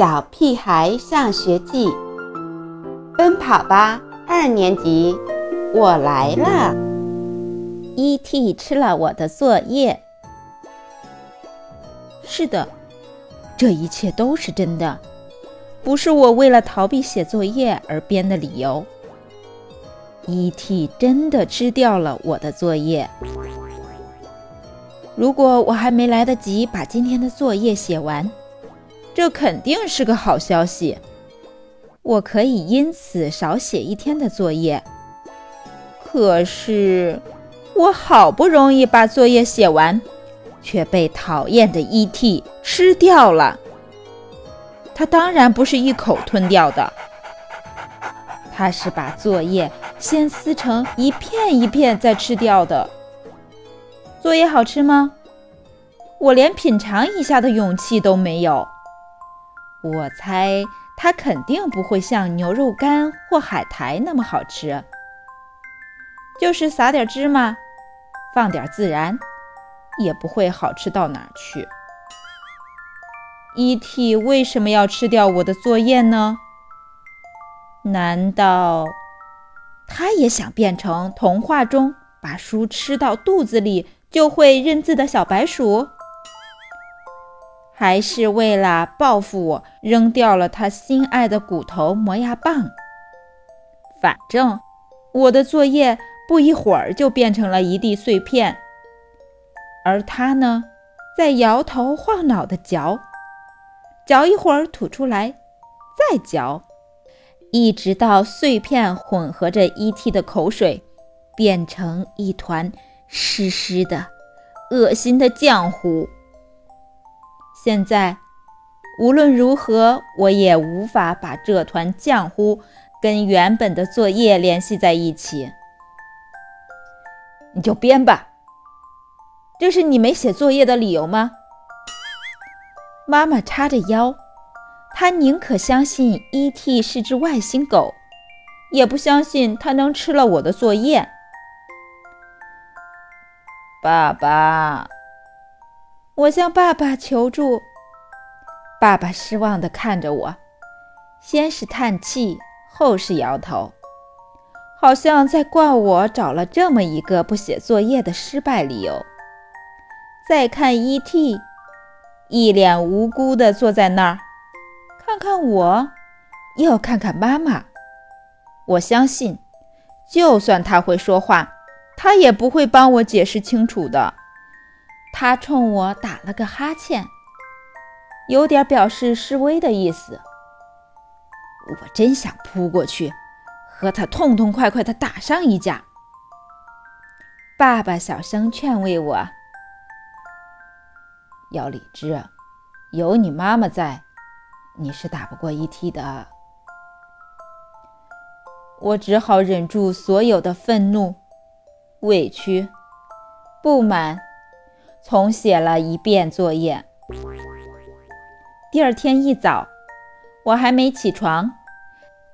小屁孩上学记》，奔跑吧二年级，我来了。E.T. 吃了我的作业。是的，这一切都是真的，不是我为了逃避写作业而编的理由。E.T. 真的吃掉了我的作业。如果我还没来得及把今天的作业写完，这肯定是个好消息。我可以因此少写一天的作业。可是，我好不容易把作业写完，却被讨厌的 E.T. 吃掉了。他当然不是一口吞掉的，他是把作业先撕成一片一片再吃掉的。作业好吃吗？我连品尝一下的勇气都没有。我猜它肯定不会像牛肉干或海苔那么好吃。就是撒点芝麻，放点孜然，也不会好吃到哪儿去。E.T. 为什么要吃掉我的作业呢？难道他也想变成童话中把书吃到肚子里？就会认字的小白鼠，还是为了报复我，扔掉了他心爱的骨头磨牙棒。反正我的作业不一会儿就变成了一地碎片，而他呢，在摇头晃脑地嚼，嚼一会儿吐出来，再嚼，一直到碎片混合着 E.T. 的口水，变成一团。湿湿的、恶心的浆糊。现在，无论如何，我也无法把这团浆糊跟原本的作业联系在一起。你就编吧，这是你没写作业的理由吗？妈妈叉着腰，她宁可相信 E.T. 是只外星狗，也不相信它能吃了我的作业。爸爸，我向爸爸求助。爸爸失望地看着我，先是叹气，后是摇头，好像在怪我找了这么一个不写作业的失败理由。再看 E.T.，一脸无辜地坐在那儿，看看我，又看看妈妈。我相信，就算他会说话。他也不会帮我解释清楚的。他冲我打了个哈欠，有点表示示威的意思。我真想扑过去，和他痛痛快快地打上一架。爸爸小声劝慰我：“要理智，有你妈妈在，你是打不过 ET 的。”我只好忍住所有的愤怒。委屈、不满，重写了一遍作业。第二天一早，我还没起床，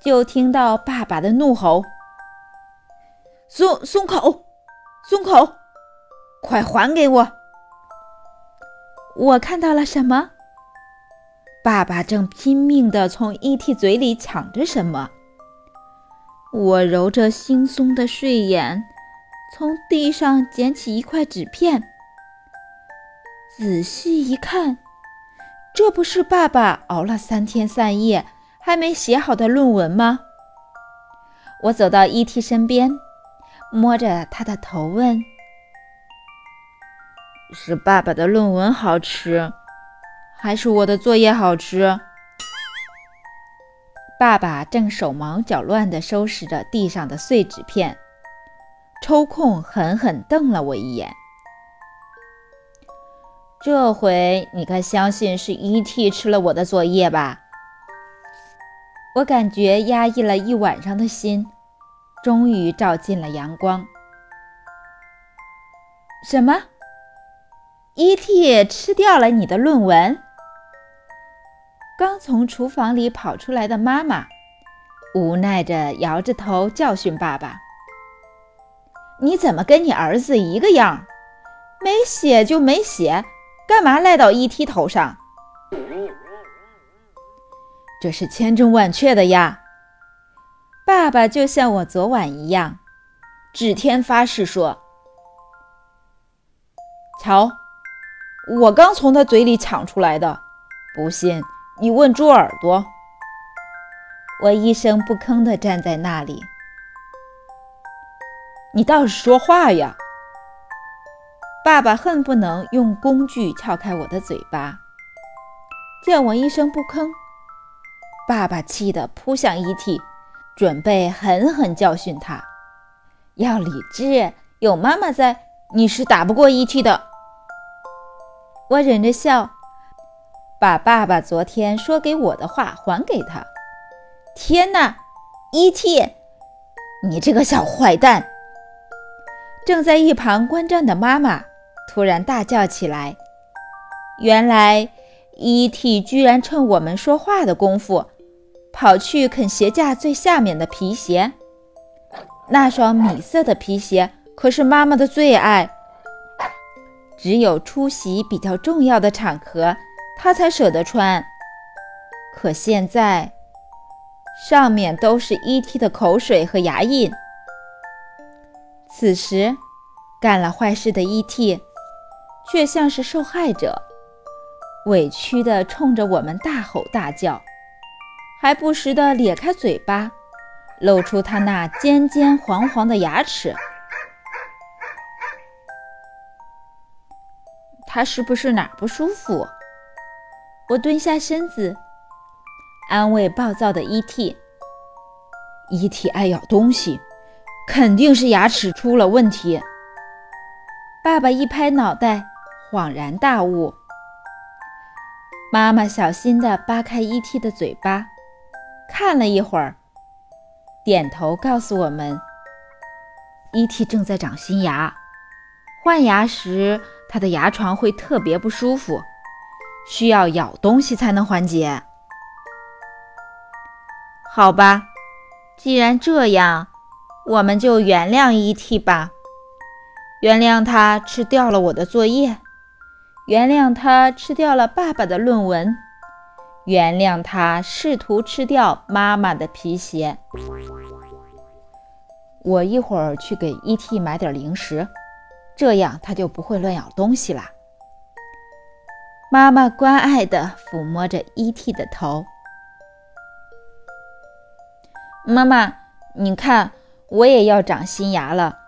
就听到爸爸的怒吼：“松松口，松口，快还给我！”我看到了什么？爸爸正拼命地从 E.T. 嘴里抢着什么。我揉着惺忪的睡眼。从地上捡起一块纸片，仔细一看，这不是爸爸熬了三天三夜还没写好的论文吗？我走到 E.T. 身边，摸着他的头问：“是爸爸的论文好吃，还是我的作业好吃？”爸爸正手忙脚乱地收拾着地上的碎纸片。抽空狠狠瞪了我一眼。这回你该相信是 E.T. 吃了我的作业吧？我感觉压抑了一晚上的心，终于照进了阳光。什么？E.T. 吃掉了你的论文？刚从厨房里跑出来的妈妈无奈着摇着头教训爸爸。你怎么跟你儿子一个样？没写就没写，干嘛赖到 E.T. 头上这是千真万确的呀。爸爸就像我昨晚一样，指天发誓说：“瞧，我刚从他嘴里抢出来的，不信你问猪耳朵。”我一声不吭地站在那里。你倒是说话呀！爸爸恨不能用工具撬开我的嘴巴。见我一声不吭，爸爸气得扑向伊蒂，准备狠狠教训他。要理智，有妈妈在，你是打不过伊蒂的。我忍着笑，把爸爸昨天说给我的话还给他。天哪，伊蒂，你这个小坏蛋！正在一旁观战的妈妈突然大叫起来。原来，E.T. 居然趁我们说话的功夫，跑去啃鞋架最下面的皮鞋。那双米色的皮鞋可是妈妈的最爱，只有出席比较重要的场合，她才舍得穿。可现在，上面都是 E.T. 的口水和牙印。此时，干了坏事的 E.T. 却像是受害者，委屈地冲着我们大吼大叫，还不时地咧开嘴巴，露出他那尖尖黄黄的牙齿。他是不是哪不舒服？我蹲下身子，安慰暴躁的 E.T. E.T. 爱咬东西。肯定是牙齿出了问题。爸爸一拍脑袋，恍然大悟。妈妈小心地扒开 E.T. 的嘴巴，看了一会儿，点头告诉我们：E.T. 正在长新牙，换牙时他的牙床会特别不舒服，需要咬东西才能缓解。好吧，既然这样。我们就原谅 E.T. 吧，原谅他吃掉了我的作业，原谅他吃掉了爸爸的论文，原谅他试图吃掉妈妈的皮鞋。我一会儿去给 E.T. 买点零食，这样他就不会乱咬东西啦。妈妈关爱地抚摸着 E.T. 的头。妈妈，你看。我也要长新牙了，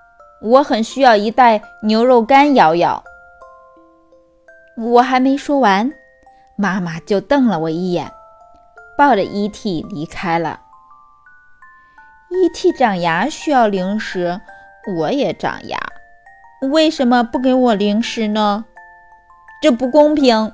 我很需要一袋牛肉干咬咬。我还没说完，妈妈就瞪了我一眼，抱着 E.T. 离开了。E.T. 长牙需要零食，我也长牙，为什么不给我零食呢？这不公平！